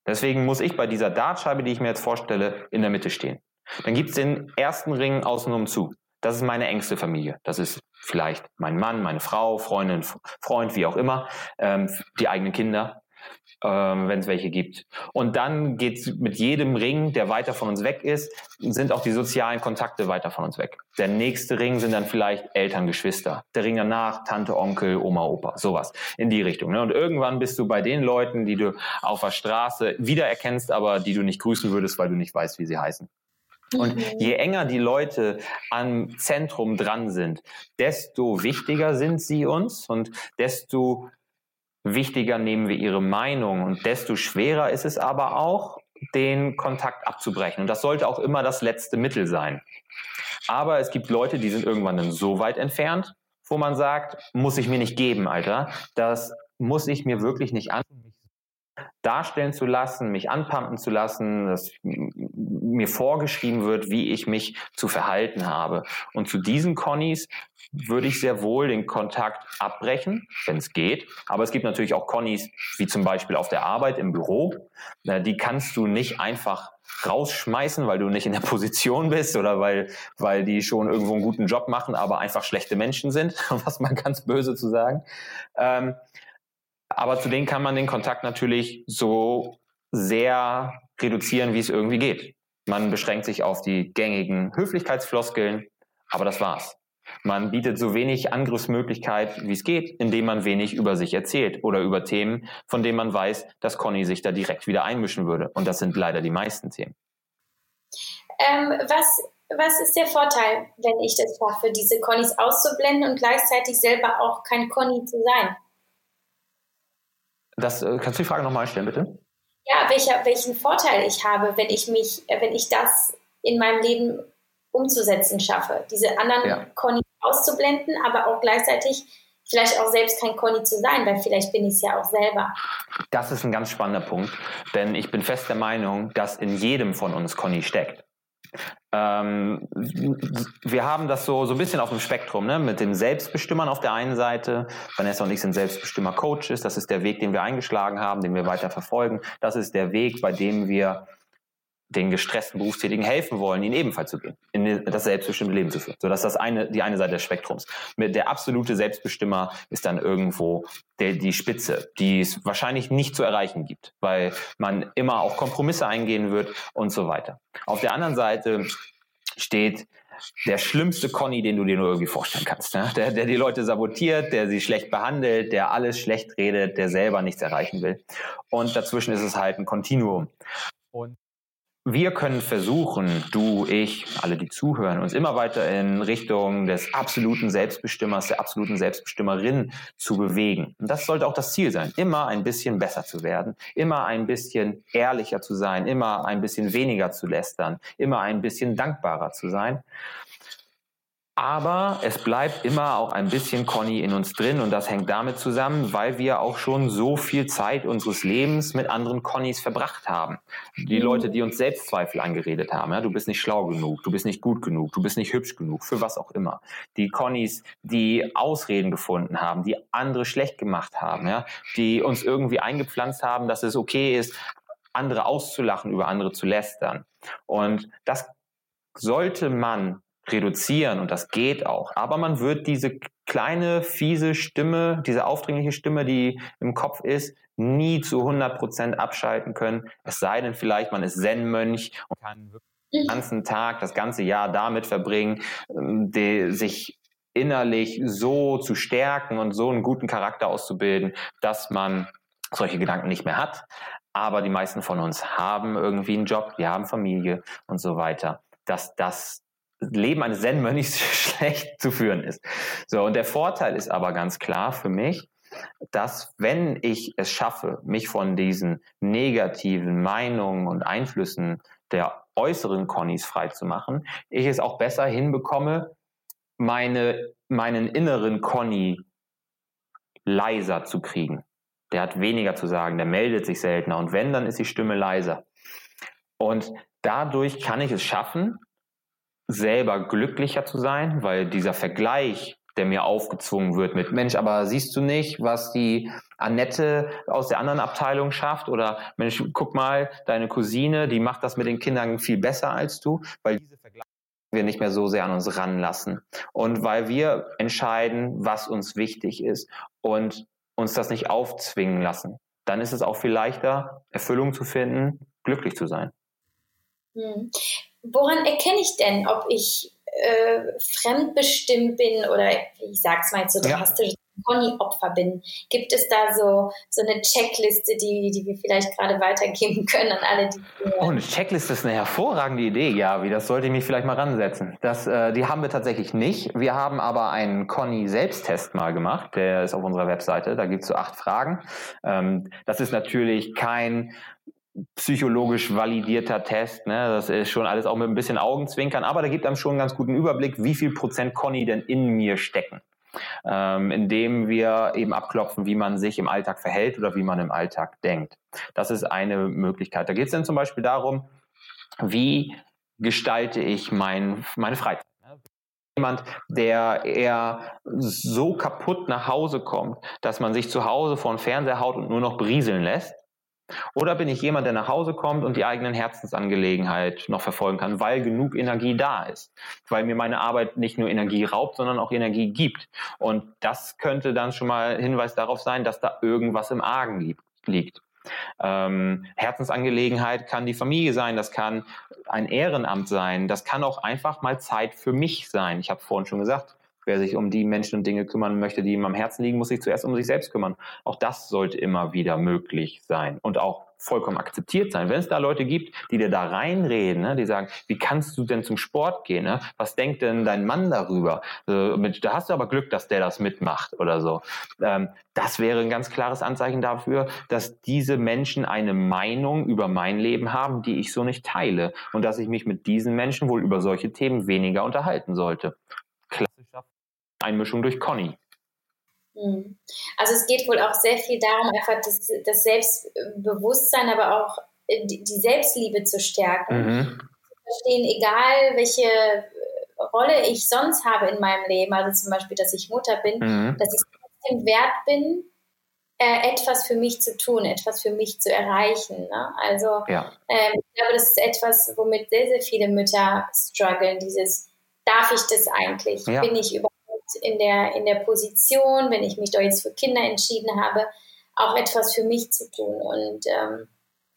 Deswegen muss ich bei dieser Dartscheibe, die ich mir jetzt vorstelle, in der Mitte stehen. Dann gibt es den ersten Ring außenrum zu. Das ist meine engste Familie. Das ist vielleicht mein Mann, meine Frau, Freundin, Freund, wie auch immer, ähm, die eigenen Kinder ähm, wenn es welche gibt. Und dann geht mit jedem Ring, der weiter von uns weg ist, sind auch die sozialen Kontakte weiter von uns weg. Der nächste Ring sind dann vielleicht Eltern, Geschwister. Der Ring danach Tante, Onkel, Oma, Opa, sowas in die Richtung. Ne? Und irgendwann bist du bei den Leuten, die du auf der Straße wiedererkennst, aber die du nicht grüßen würdest, weil du nicht weißt, wie sie heißen. Und mhm. je enger die Leute am Zentrum dran sind, desto wichtiger sind sie uns und desto wichtiger nehmen wir ihre Meinung und desto schwerer ist es aber auch, den Kontakt abzubrechen. Und das sollte auch immer das letzte Mittel sein. Aber es gibt Leute, die sind irgendwann dann so weit entfernt, wo man sagt, muss ich mir nicht geben, Alter. Das muss ich mir wirklich nicht an darstellen zu lassen, mich anpumpen zu lassen, dass mir vorgeschrieben wird, wie ich mich zu verhalten habe. Und zu diesen Connys würde ich sehr wohl den Kontakt abbrechen, wenn es geht. Aber es gibt natürlich auch Connys, wie zum Beispiel auf der Arbeit im Büro. Die kannst du nicht einfach rausschmeißen, weil du nicht in der Position bist oder weil, weil die schon irgendwo einen guten Job machen, aber einfach schlechte Menschen sind, was man ganz böse zu sagen. Ähm, aber zu denen kann man den Kontakt natürlich so sehr reduzieren, wie es irgendwie geht. Man beschränkt sich auf die gängigen Höflichkeitsfloskeln, aber das war's. Man bietet so wenig Angriffsmöglichkeit, wie es geht, indem man wenig über sich erzählt oder über Themen, von denen man weiß, dass Conny sich da direkt wieder einmischen würde. Und das sind leider die meisten Themen. Ähm, was, was ist der Vorteil, wenn ich das schaffe, diese Connys auszublenden und gleichzeitig selber auch kein Conny zu sein? Das, äh, kannst du die Frage nochmal stellen, bitte? Ja, welcher, welchen Vorteil ich habe, wenn ich mich, äh, wenn ich das in meinem Leben umzusetzen schaffe. Diese anderen ja. Conny auszublenden, aber auch gleichzeitig vielleicht auch selbst kein Conny zu sein, weil vielleicht bin ich es ja auch selber. Das ist ein ganz spannender Punkt, denn ich bin fest der Meinung, dass in jedem von uns Conny steckt. Ähm, wir haben das so, so ein bisschen auf dem Spektrum, ne? mit den Selbstbestimmern auf der einen Seite. Vanessa und ich sind Selbstbestimmer-Coaches. Das ist der Weg, den wir eingeschlagen haben, den wir weiter verfolgen. Das ist der Weg, bei dem wir den gestressten Berufstätigen helfen wollen, ihnen ebenfalls zu gehen, in das selbstbestimmte Leben zu führen. So, das ist das eine, die eine Seite des Spektrums. Der absolute Selbstbestimmer ist dann irgendwo der, die Spitze, die es wahrscheinlich nicht zu erreichen gibt, weil man immer auch Kompromisse eingehen wird und so weiter. Auf der anderen Seite steht der schlimmste Conny, den du dir nur irgendwie vorstellen kannst. Ne? Der, der die Leute sabotiert, der sie schlecht behandelt, der alles schlecht redet, der selber nichts erreichen will. Und dazwischen ist es halt ein Kontinuum. Und wir können versuchen, du, ich, alle, die zuhören, uns immer weiter in Richtung des absoluten Selbstbestimmers, der absoluten Selbstbestimmerin zu bewegen. Und das sollte auch das Ziel sein, immer ein bisschen besser zu werden, immer ein bisschen ehrlicher zu sein, immer ein bisschen weniger zu lästern, immer ein bisschen dankbarer zu sein. Aber es bleibt immer auch ein bisschen Conny in uns drin und das hängt damit zusammen, weil wir auch schon so viel Zeit unseres Lebens mit anderen Connys verbracht haben. Die mhm. Leute, die uns Selbstzweifel angeredet haben, ja, du bist nicht schlau genug, du bist nicht gut genug, du bist nicht hübsch genug, für was auch immer. Die Connys, die Ausreden gefunden haben, die andere schlecht gemacht haben, ja, die uns irgendwie eingepflanzt haben, dass es okay ist, andere auszulachen, über andere zu lästern. Und das sollte man reduzieren und das geht auch. Aber man wird diese kleine, fiese Stimme, diese aufdringliche Stimme, die im Kopf ist, nie zu 100 Prozent abschalten können. Es sei denn vielleicht, man ist Zen-Mönch und kann den ganzen Tag, das ganze Jahr damit verbringen, ähm, die, sich innerlich so zu stärken und so einen guten Charakter auszubilden, dass man solche Gedanken nicht mehr hat. Aber die meisten von uns haben irgendwie einen Job, wir haben Familie und so weiter. Dass das Leben eines Zen-Mönchs schlecht zu führen ist. So, und der Vorteil ist aber ganz klar für mich, dass wenn ich es schaffe, mich von diesen negativen Meinungen und Einflüssen der äußeren Connys frei zu machen, ich es auch besser hinbekomme, meine, meinen inneren Conny leiser zu kriegen. Der hat weniger zu sagen, der meldet sich seltener und wenn, dann ist die Stimme leiser. Und dadurch kann ich es schaffen, selber glücklicher zu sein, weil dieser Vergleich, der mir aufgezwungen wird mit Mensch, aber siehst du nicht, was die Annette aus der anderen Abteilung schafft oder Mensch, guck mal, deine Cousine, die macht das mit den Kindern viel besser als du, weil diese Vergleiche wir nicht mehr so sehr an uns ranlassen und weil wir entscheiden, was uns wichtig ist und uns das nicht aufzwingen lassen. Dann ist es auch viel leichter, Erfüllung zu finden, glücklich zu sein. Hm woran erkenne ich denn, ob ich äh, fremdbestimmt bin oder ich sag's mal so drastisch, ja. Pony-Opfer bin? Gibt es da so, so eine Checkliste, die, die wir vielleicht gerade weitergeben können an alle, die. Oh, eine Checkliste ist eine hervorragende Idee, ja, wie das sollte ich mich vielleicht mal ransetzen. Das, äh, die haben wir tatsächlich nicht. Wir haben aber einen Conny-Selbsttest mal gemacht, der ist auf unserer Webseite. Da gibt's so acht Fragen. Ähm, das ist natürlich kein psychologisch validierter Test. Ne? Das ist schon alles auch mit ein bisschen Augenzwinkern, aber da gibt einem schon einen ganz guten Überblick, wie viel Prozent Conny denn in mir stecken. Ähm, indem wir eben abklopfen, wie man sich im Alltag verhält oder wie man im Alltag denkt. Das ist eine Möglichkeit. Da geht es dann zum Beispiel darum, wie gestalte ich mein, meine Freizeit. Jemand, der eher so kaputt nach Hause kommt, dass man sich zu Hause vor den Fernseher haut und nur noch berieseln lässt, oder bin ich jemand, der nach Hause kommt und die eigenen Herzensangelegenheit noch verfolgen kann, weil genug Energie da ist? Weil mir meine Arbeit nicht nur Energie raubt, sondern auch Energie gibt. Und das könnte dann schon mal Hinweis darauf sein, dass da irgendwas im Argen liegt. Ähm, Herzensangelegenheit kann die Familie sein, das kann ein Ehrenamt sein, das kann auch einfach mal Zeit für mich sein. Ich habe vorhin schon gesagt, Wer sich um die Menschen und Dinge kümmern möchte, die ihm am Herzen liegen, muss sich zuerst um sich selbst kümmern. Auch das sollte immer wieder möglich sein und auch vollkommen akzeptiert sein. Wenn es da Leute gibt, die dir da reinreden, ne, die sagen, wie kannst du denn zum Sport gehen? Ne? Was denkt denn dein Mann darüber? Also, mit, da hast du aber Glück, dass der das mitmacht oder so. Ähm, das wäre ein ganz klares Anzeichen dafür, dass diese Menschen eine Meinung über mein Leben haben, die ich so nicht teile und dass ich mich mit diesen Menschen wohl über solche Themen weniger unterhalten sollte. Einmischung durch Conny. Hm. Also es geht wohl auch sehr viel darum, einfach das, das Selbstbewusstsein, aber auch äh, die Selbstliebe zu stärken. Mhm. Zu verstehen, egal welche Rolle ich sonst habe in meinem Leben, also zum Beispiel, dass ich Mutter bin, mhm. dass ich trotzdem wert bin, äh, etwas für mich zu tun, etwas für mich zu erreichen. Ne? Also ja. ähm, ich glaube, das ist etwas, womit sehr, sehr viele Mütter strugglen, dieses, darf ich das eigentlich? Ja. Bin ich überhaupt in der, in der Position, wenn ich mich doch jetzt für Kinder entschieden habe, auch etwas für mich zu tun. Und ähm,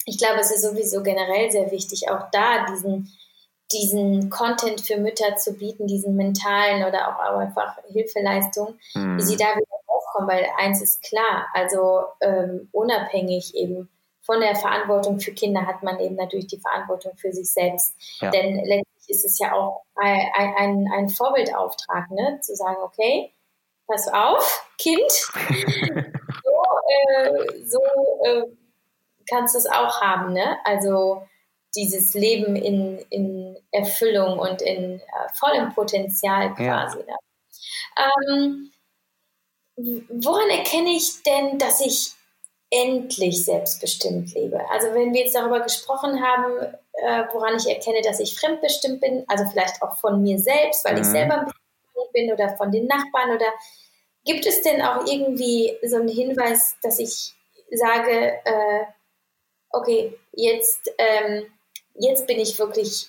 ich glaube, es ist sowieso generell sehr wichtig, auch da diesen, diesen Content für Mütter zu bieten, diesen mentalen oder auch, einfach Hilfeleistung, mhm. wie sie da wieder aufkommen, weil eins ist klar, also ähm, unabhängig eben von der Verantwortung für Kinder hat man eben natürlich die Verantwortung für sich selbst. Ja. Denn ist es ja auch ein, ein, ein Vorbildauftrag, ne? zu sagen, okay, pass auf, Kind, so, äh, so äh, kannst du es auch haben. Ne? Also dieses Leben in, in Erfüllung und in äh, vollem Potenzial quasi. Ja. Ähm, woran erkenne ich denn, dass ich endlich selbstbestimmt lebe? Also wenn wir jetzt darüber gesprochen haben, äh, woran ich erkenne, dass ich fremdbestimmt bin, also vielleicht auch von mir selbst, weil mhm. ich selber ein bisschen bin oder von den Nachbarn oder gibt es denn auch irgendwie so einen Hinweis, dass ich sage, äh, okay, jetzt, ähm, jetzt bin ich wirklich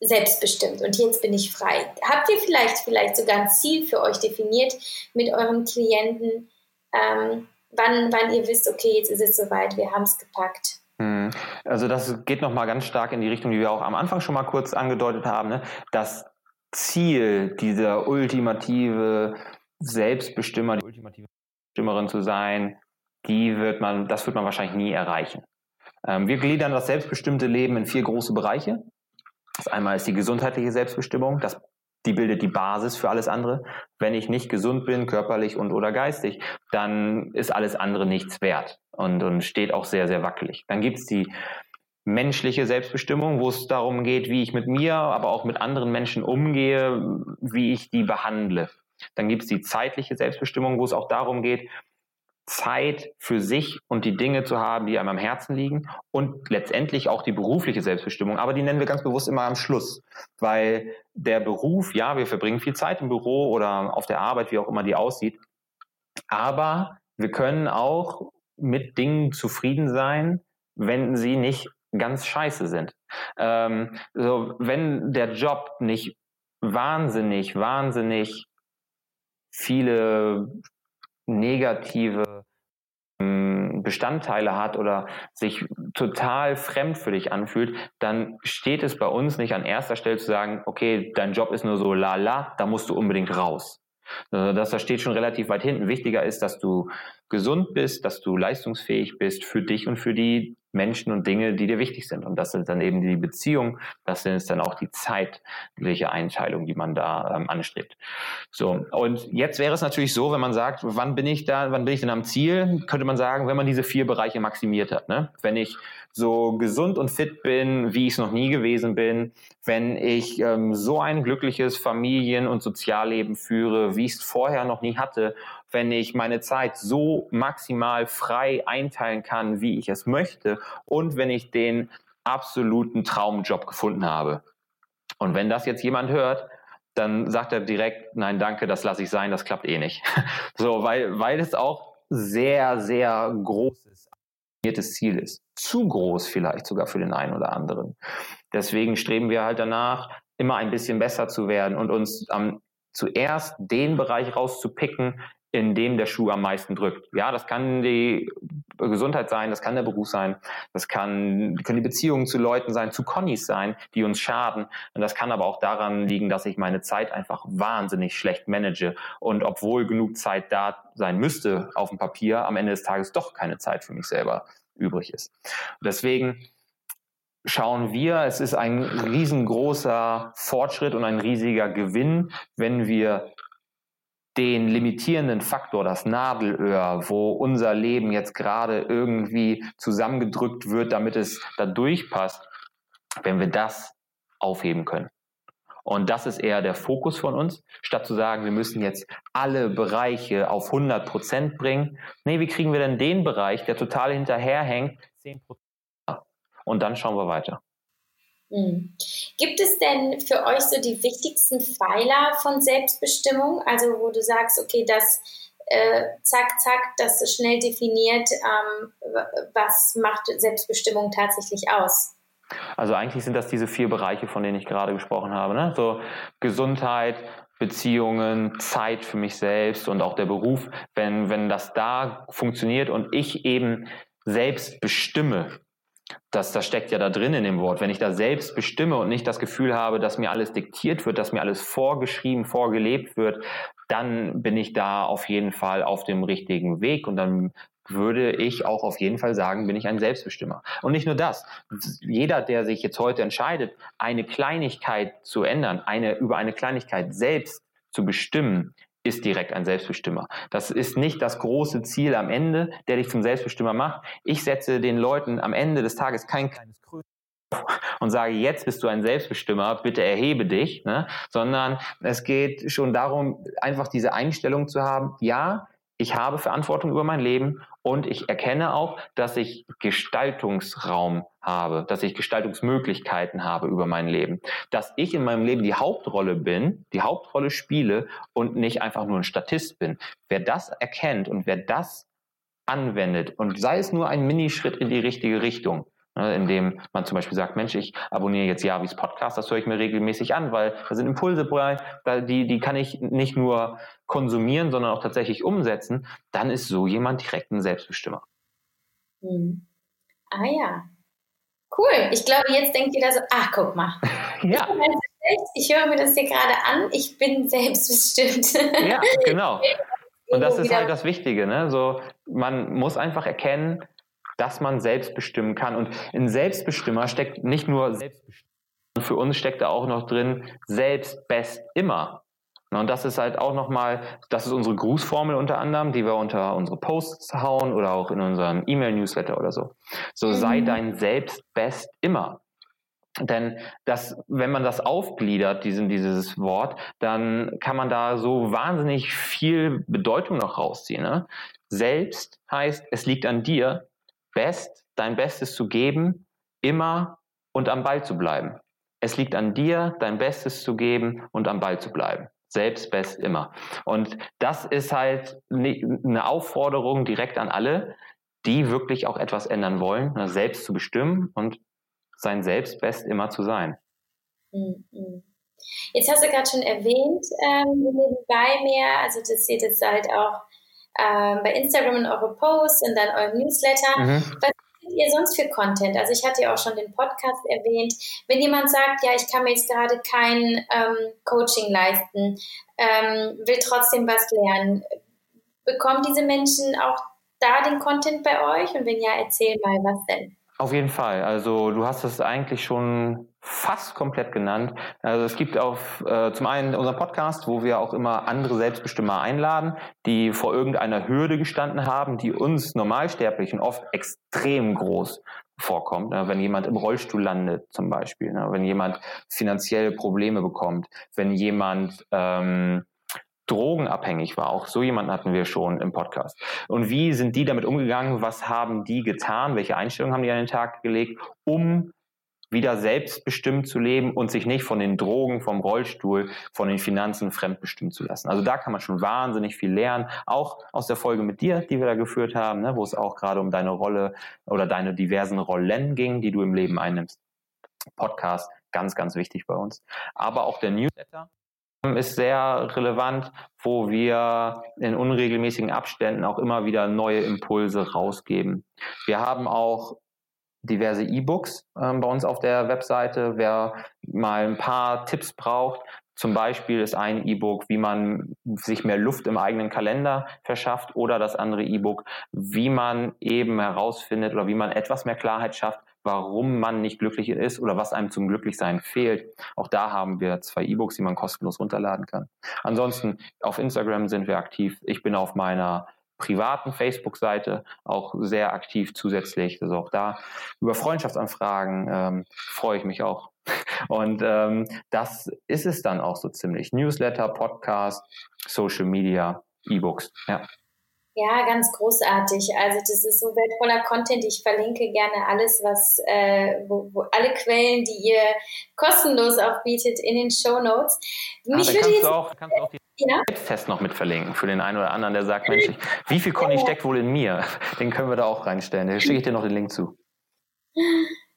selbstbestimmt und jetzt bin ich frei. Habt ihr vielleicht vielleicht sogar ein Ziel für euch definiert mit euren Klienten, ähm, wann, wann ihr wisst, okay, jetzt ist es soweit, wir haben es gepackt? Hm. Also das geht nochmal ganz stark in die Richtung, die wir auch am Anfang schon mal kurz angedeutet haben. Ne? Das Ziel, dieser ultimative Selbstbestimmer, die ultimative Bestimmerin zu sein, die wird man, das wird man wahrscheinlich nie erreichen. Ähm, wir gliedern das selbstbestimmte Leben in vier große Bereiche. Das einmal ist die gesundheitliche Selbstbestimmung. Das, die bildet die Basis für alles andere. Wenn ich nicht gesund bin, körperlich und oder geistig, dann ist alles andere nichts wert und, und steht auch sehr, sehr wackelig. Dann gibt's die menschliche Selbstbestimmung, wo es darum geht, wie ich mit mir, aber auch mit anderen Menschen umgehe, wie ich die behandle. Dann gibt es die zeitliche Selbstbestimmung, wo es auch darum geht, Zeit für sich und die Dinge zu haben, die einem am Herzen liegen und letztendlich auch die berufliche Selbstbestimmung. Aber die nennen wir ganz bewusst immer am Schluss, weil der Beruf, ja, wir verbringen viel Zeit im Büro oder auf der Arbeit, wie auch immer die aussieht. Aber wir können auch mit Dingen zufrieden sein, wenn sie nicht ganz scheiße sind. Ähm, so, wenn der Job nicht wahnsinnig, wahnsinnig viele negative ähm, Bestandteile hat oder sich total fremd für dich anfühlt, dann steht es bei uns nicht an erster Stelle zu sagen, okay, dein Job ist nur so la la, da musst du unbedingt raus. Also das, das steht schon relativ weit hinten. Wichtiger ist, dass du gesund bist, dass du leistungsfähig bist für dich und für die Menschen und Dinge, die dir wichtig sind. Und das sind dann eben die Beziehungen, das sind dann auch die zeitliche Einteilung, die man da ähm, anstrebt. So, und jetzt wäre es natürlich so, wenn man sagt, wann bin ich da, wann bin ich denn am Ziel, könnte man sagen, wenn man diese vier Bereiche maximiert hat. Ne? Wenn ich so gesund und fit bin, wie ich es noch nie gewesen bin, wenn ich ähm, so ein glückliches Familien- und Sozialleben führe, wie ich es vorher noch nie hatte, wenn ich meine Zeit so maximal frei einteilen kann, wie ich es möchte und wenn ich den absoluten Traumjob gefunden habe. Und wenn das jetzt jemand hört, dann sagt er direkt, nein, danke, das lasse ich sein, das klappt eh nicht. so, weil, weil es auch sehr, sehr großes, Ziel ist. Zu groß vielleicht sogar für den einen oder anderen. Deswegen streben wir halt danach, immer ein bisschen besser zu werden und uns am zuerst den Bereich rauszupicken, in dem der Schuh am meisten drückt. Ja, das kann die Gesundheit sein, das kann der Beruf sein, das kann, können die Beziehungen zu Leuten sein, zu Connys sein, die uns schaden. Und das kann aber auch daran liegen, dass ich meine Zeit einfach wahnsinnig schlecht manage und obwohl genug Zeit da sein müsste auf dem Papier, am Ende des Tages doch keine Zeit für mich selber übrig ist. Deswegen schauen wir, es ist ein riesengroßer Fortschritt und ein riesiger Gewinn, wenn wir den limitierenden Faktor, das Nadelöhr, wo unser Leben jetzt gerade irgendwie zusammengedrückt wird, damit es da durchpasst, wenn wir das aufheben können. Und das ist eher der Fokus von uns, statt zu sagen, wir müssen jetzt alle Bereiche auf 100 Prozent bringen. Nee, wie kriegen wir denn den Bereich, der total hinterherhängt, 10 Prozent? Und dann schauen wir weiter. Hm. Gibt es denn für euch so die wichtigsten Pfeiler von Selbstbestimmung? Also wo du sagst, okay, das äh, zack, zack, das ist schnell definiert, ähm, was macht Selbstbestimmung tatsächlich aus? Also eigentlich sind das diese vier Bereiche, von denen ich gerade gesprochen habe. Ne? So Gesundheit, Beziehungen, Zeit für mich selbst und auch der Beruf. Wenn, wenn das da funktioniert und ich eben selbst bestimme, das, das steckt ja da drin in dem Wort. Wenn ich da selbst bestimme und nicht das Gefühl habe, dass mir alles diktiert wird, dass mir alles vorgeschrieben, vorgelebt wird, dann bin ich da auf jeden Fall auf dem richtigen Weg und dann würde ich auch auf jeden Fall sagen, bin ich ein Selbstbestimmer. Und nicht nur das. Jeder, der sich jetzt heute entscheidet, eine Kleinigkeit zu ändern, eine, über eine Kleinigkeit selbst zu bestimmen, ist direkt ein Selbstbestimmer. Das ist nicht das große Ziel am Ende, der dich zum Selbstbestimmer macht. Ich setze den Leuten am Ende des Tages kein kleines Krönchen und sage, jetzt bist du ein Selbstbestimmer, bitte erhebe dich, ne? sondern es geht schon darum, einfach diese Einstellung zu haben, ja, ich habe Verantwortung über mein Leben und ich erkenne auch, dass ich Gestaltungsraum habe, dass ich Gestaltungsmöglichkeiten habe über mein Leben, dass ich in meinem Leben die Hauptrolle bin, die Hauptrolle spiele und nicht einfach nur ein Statist bin. Wer das erkennt und wer das anwendet und sei es nur ein Minischritt in die richtige Richtung, Ne, indem man zum Beispiel sagt, Mensch, ich abonniere jetzt Javis Podcast, das höre ich mir regelmäßig an, weil da sind Impulse bei, die, die kann ich nicht nur konsumieren, sondern auch tatsächlich umsetzen, dann ist so jemand direkt ein Selbstbestimmer. Hm. Ah ja. Cool. Ich glaube, jetzt denkt jeder so, ach, guck mal. ja. Ich, höre mir das hier gerade an, ich bin selbstbestimmt. ja, genau. Und das ist halt das Wichtige, ne? So, man muss einfach erkennen, dass man selbst bestimmen kann. Und in Selbstbestimmer steckt nicht nur Selbstbestimmer, für uns steckt da auch noch drin, selbst best immer. Und das ist halt auch nochmal, das ist unsere Grußformel unter anderem, die wir unter unsere Posts hauen oder auch in unserem E-Mail-Newsletter oder so. So mhm. sei dein Selbst best immer. Denn das, wenn man das aufgliedert, diesen, dieses Wort, dann kann man da so wahnsinnig viel Bedeutung noch rausziehen. Ne? Selbst heißt, es liegt an dir, best, dein Bestes zu geben, immer und am Ball zu bleiben. Es liegt an dir, dein Bestes zu geben und am Ball zu bleiben. Selbst best immer. Und das ist halt eine Aufforderung direkt an alle, die wirklich auch etwas ändern wollen, ne, selbst zu bestimmen und sein Selbstbest immer zu sein. Mhm. Jetzt hast du gerade schon erwähnt, ähm, bei mir, also das sieht jetzt halt auch ähm, bei Instagram in eure Posts und dann eurem Newsletter. Mhm. Was findet ihr sonst für Content? Also ich hatte ja auch schon den Podcast erwähnt. Wenn jemand sagt, ja, ich kann mir jetzt gerade kein ähm, Coaching leisten, ähm, will trotzdem was lernen, bekommen diese Menschen auch da den Content bei euch? Und wenn ja, erzähl mal, was denn? Auf jeden Fall. Also du hast es eigentlich schon fast komplett genannt. Also es gibt auf äh, zum einen unseren Podcast, wo wir auch immer andere Selbstbestimmer einladen, die vor irgendeiner Hürde gestanden haben, die uns Normalsterblichen oft extrem groß vorkommt. Ne? Wenn jemand im Rollstuhl landet zum Beispiel, ne? wenn jemand finanzielle Probleme bekommt, wenn jemand ähm, drogenabhängig war. Auch so jemanden hatten wir schon im Podcast. Und wie sind die damit umgegangen? Was haben die getan? Welche Einstellungen haben die an den Tag gelegt, um wieder selbstbestimmt zu leben und sich nicht von den Drogen, vom Rollstuhl, von den Finanzen fremdbestimmen zu lassen. Also da kann man schon wahnsinnig viel lernen, auch aus der Folge mit dir, die wir da geführt haben, ne, wo es auch gerade um deine Rolle oder deine diversen Rollen ging, die du im Leben einnimmst. Podcast, ganz, ganz wichtig bei uns. Aber auch der Newsletter, ist sehr relevant, wo wir in unregelmäßigen Abständen auch immer wieder neue Impulse rausgeben. Wir haben auch diverse E-Books ähm, bei uns auf der Webseite. Wer mal ein paar Tipps braucht, zum Beispiel ist ein E-Book, wie man sich mehr Luft im eigenen Kalender verschafft oder das andere E-Book, wie man eben herausfindet oder wie man etwas mehr Klarheit schafft, warum man nicht glücklich ist oder was einem zum Glücklichsein fehlt. Auch da haben wir zwei E-Books, die man kostenlos runterladen kann. Ansonsten auf Instagram sind wir aktiv. Ich bin auf meiner privaten Facebook-Seite auch sehr aktiv zusätzlich. Also auch da über Freundschaftsanfragen ähm, freue ich mich auch. Und ähm, das ist es dann auch so ziemlich. Newsletter, Podcast, Social Media, E-Books. Ja. Ja, ganz großartig. Also das ist so wertvoller Content. Ich verlinke gerne alles, was, äh, wo, wo alle Quellen, die ihr kostenlos auch bietet, in den Show Notes. Ah, Mich ah, würde jetzt, du auch, kannst du auch die ja? Selbsttest noch mit verlinken für den einen oder anderen, der sagt, Mensch, wie viel Conny steckt wohl in mir? Den können wir da auch reinstellen. Da schicke ich dir noch den Link zu.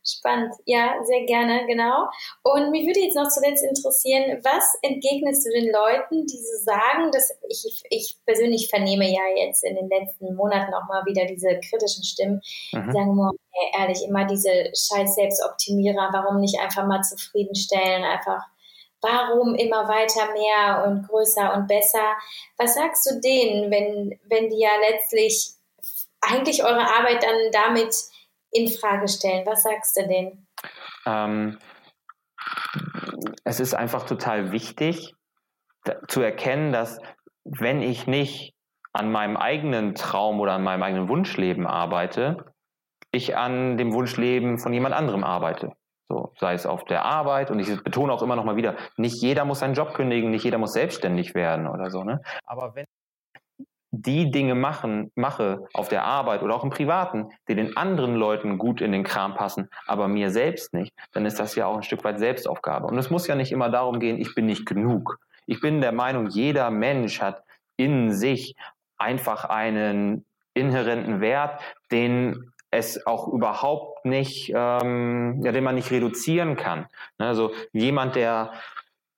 Spannend, ja, sehr gerne, genau. Und mich würde jetzt noch zuletzt interessieren, was entgegnest du den Leuten, die so sagen, dass ich, ich persönlich vernehme ja jetzt in den letzten Monaten auch mal wieder diese kritischen Stimmen, mhm. die sagen, oh, ehrlich, immer diese scheiß Selbstoptimierer, warum nicht einfach mal zufriedenstellen, einfach warum immer weiter mehr und größer und besser? Was sagst du denen, wenn, wenn die ja letztlich eigentlich eure Arbeit dann damit in Frage stellen? Was sagst du denen? Ähm, es ist einfach total wichtig zu erkennen, dass wenn ich nicht an meinem eigenen Traum oder an meinem eigenen Wunschleben arbeite, ich an dem Wunschleben von jemand anderem arbeite. So, sei es auf der Arbeit und ich betone auch immer noch mal wieder, nicht jeder muss seinen Job kündigen, nicht jeder muss selbstständig werden oder so, ne? Aber wenn die Dinge machen, mache auf der Arbeit oder auch im Privaten, die den anderen Leuten gut in den Kram passen, aber mir selbst nicht, dann ist das ja auch ein Stück weit Selbstaufgabe. Und es muss ja nicht immer darum gehen, ich bin nicht genug. Ich bin der Meinung, jeder Mensch hat in sich einfach einen inhärenten Wert, den es auch überhaupt nicht, ähm, ja, den man nicht reduzieren kann. Also jemand, der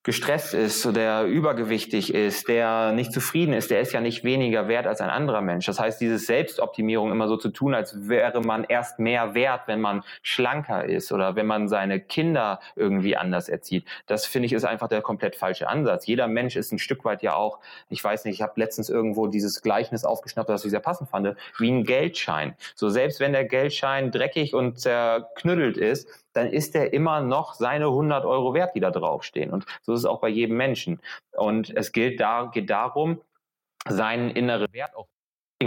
gestresst ist, der übergewichtig ist, der nicht zufrieden ist, der ist ja nicht weniger wert als ein anderer Mensch. Das heißt, diese Selbstoptimierung immer so zu tun, als wäre man erst mehr wert, wenn man schlanker ist oder wenn man seine Kinder irgendwie anders erzieht. Das finde ich ist einfach der komplett falsche Ansatz. Jeder Mensch ist ein Stück weit ja auch, ich weiß nicht, ich habe letztens irgendwo dieses Gleichnis aufgeschnappt, das ich sehr passend fand, wie ein Geldschein. So selbst wenn der Geldschein dreckig und zerknüttelt ist, dann ist er immer noch seine 100 Euro wert, die da draufstehen. Und so ist es auch bei jedem Menschen. Und es gilt da, geht darum, seinen inneren Wert auch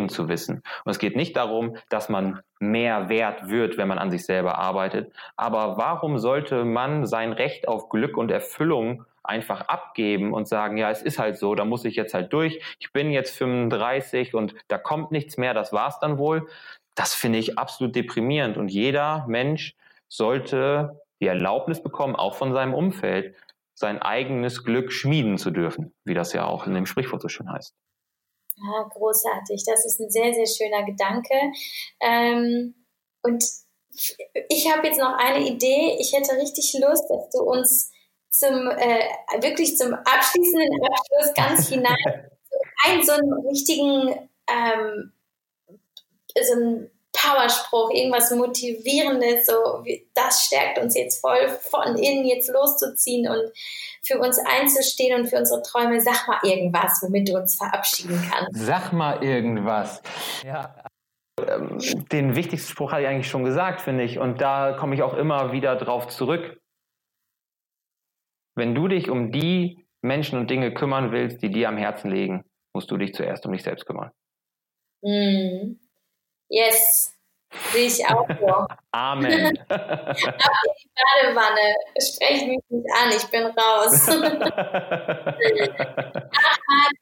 zu wissen. Und es geht nicht darum, dass man mehr wert wird, wenn man an sich selber arbeitet. Aber warum sollte man sein Recht auf Glück und Erfüllung einfach abgeben und sagen, ja, es ist halt so, da muss ich jetzt halt durch. Ich bin jetzt 35 und da kommt nichts mehr, das war's dann wohl. Das finde ich absolut deprimierend. Und jeder Mensch sollte die Erlaubnis bekommen, auch von seinem Umfeld, sein eigenes Glück schmieden zu dürfen, wie das ja auch in dem Sprichwort so schön heißt. Ja, großartig. Das ist ein sehr, sehr schöner Gedanke. Ähm, und ich habe jetzt noch eine Idee. Ich hätte richtig Lust, dass du uns zum äh, wirklich zum abschließenden Abschluss ganz hinein so einen so einen richtigen ähm, so einen Powerspruch, irgendwas Motivierendes, so das stärkt uns jetzt voll von innen jetzt loszuziehen und für uns einzustehen und für unsere Träume. Sag mal irgendwas, womit du uns verabschieden kannst. Sag mal irgendwas. Ja. Ähm, den wichtigsten Spruch hatte ich eigentlich schon gesagt, finde ich. Und da komme ich auch immer wieder drauf zurück. Wenn du dich um die Menschen und Dinge kümmern willst, die dir am Herzen liegen, musst du dich zuerst um dich selbst kümmern. Mhm. Yes, sehe ich auch so. Amen. Ab in die Badewanne. Sprech mich nicht an, ich bin raus. Ach,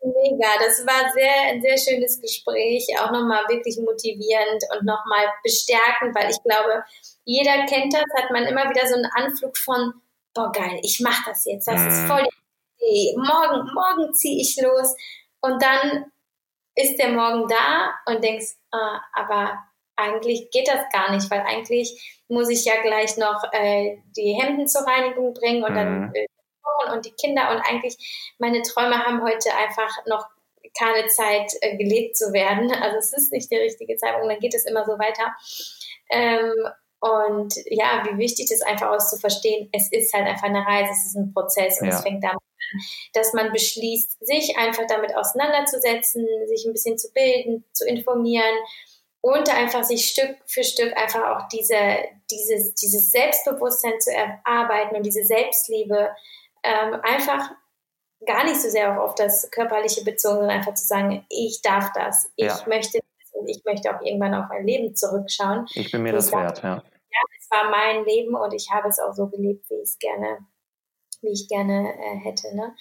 mega. Das war sehr, ein sehr schönes Gespräch. Auch nochmal wirklich motivierend und nochmal bestärkend, weil ich glaube, jeder kennt das, hat man immer wieder so einen Anflug von, boah, geil, ich mache das jetzt. Das ist mhm. voll die Idee. Morgen, morgen ziehe ich los. Und dann ist der Morgen da und denkst, ah, aber eigentlich geht das gar nicht, weil eigentlich muss ich ja gleich noch äh, die Hemden zur Reinigung bringen und mhm. dann äh, und die Kinder und eigentlich meine Träume haben heute einfach noch keine Zeit äh, gelebt zu werden. Also es ist nicht die richtige Zeitpunkt, dann geht es immer so weiter. Ähm, und ja, wie wichtig es einfach aus zu verstehen, es ist halt einfach eine Reise, es ist ein Prozess und ja. es fängt damit an, dass man beschließt, sich einfach damit auseinanderzusetzen, sich ein bisschen zu bilden, zu informieren und einfach sich Stück für Stück einfach auch diese, dieses, dieses Selbstbewusstsein zu erarbeiten und diese Selbstliebe ähm, einfach gar nicht so sehr auch auf das Körperliche bezogen, sondern einfach zu sagen, ich darf das, ich ja. möchte und ich möchte auch irgendwann auf mein Leben zurückschauen. Ich bin mir das wert, ja. Ja, es war mein Leben und ich habe es auch so gelebt, wie ich es gerne, wie ich gerne äh, hätte. Ne?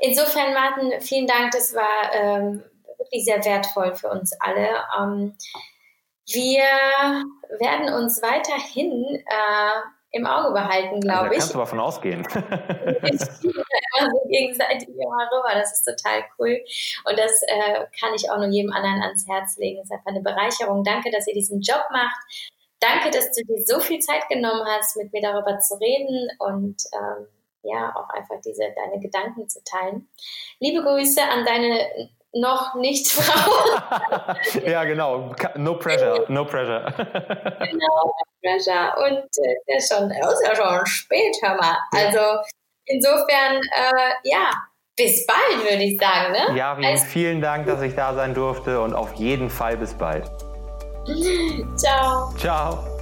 Insofern, Martin, vielen Dank. Das war ähm, wirklich sehr wertvoll für uns alle. Ähm, wir werden uns weiterhin äh, im Auge behalten, glaube ich. Kannst du davon ausgehen. immer so gegenseitig immer rüber. Das ist total cool. Und das äh, kann ich auch nur jedem anderen ans Herz legen. Es ist einfach eine Bereicherung. Danke, dass ihr diesen Job macht. Danke, dass du dir so viel Zeit genommen hast, mit mir darüber zu reden und ähm, ja, auch einfach diese deine Gedanken zu teilen. Liebe Grüße an deine noch nicht Frau. ja, genau. No pressure, no pressure. genau, no pressure. Und äh, ist, schon, ist ja schon spät, hör mal. Also insofern, äh, ja, bis bald, würde ich sagen. Ne? Ja, also, vielen Dank, dass ich da sein durfte und auf jeden Fall bis bald. Ciao. Ciao.